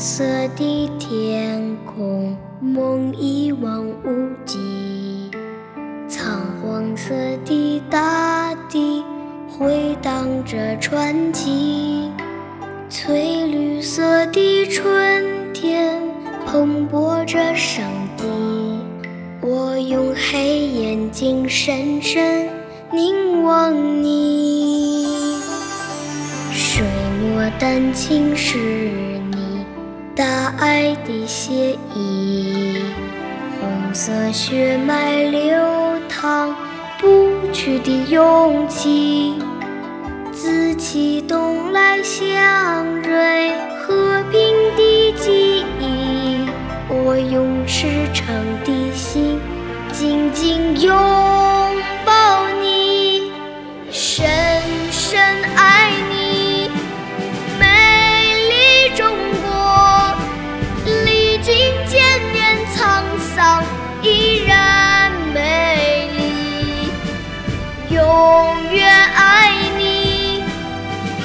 色的天空，梦一望无际；苍黄色的大地，回荡着传奇；翠绿色的春天，蓬勃着生机。我用黑眼睛深深凝望你，水墨丹青是。大爱的写意，红色血脉流淌，不屈的勇气，紫气东来祥瑞，和平的记忆。我用赤诚的心，紧紧拥。永远爱你。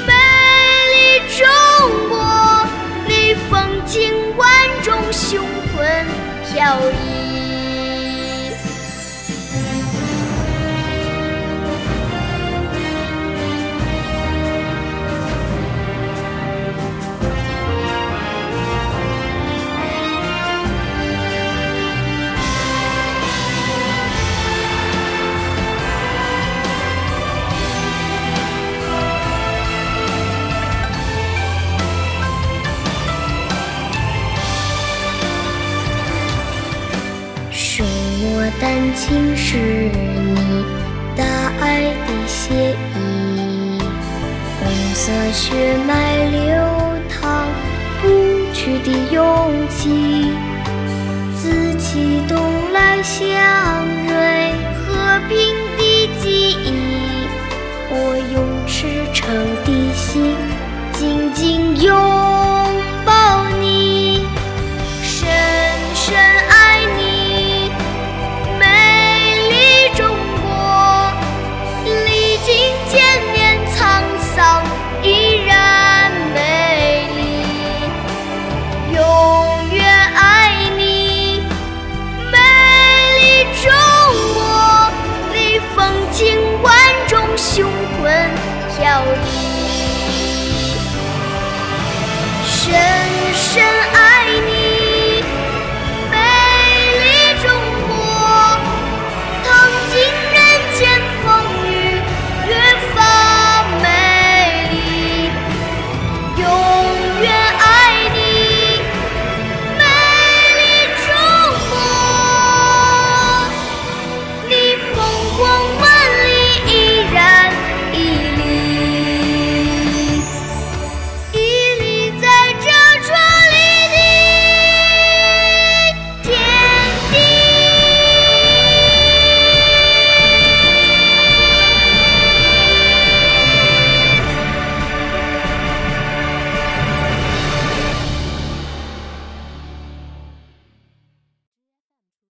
美丽中国你风情万种雄风飘逸。丹青是你大爱的写意，红色血脉流淌，不屈的勇气，紫气东来祥瑞，和平的记忆，我用赤诚。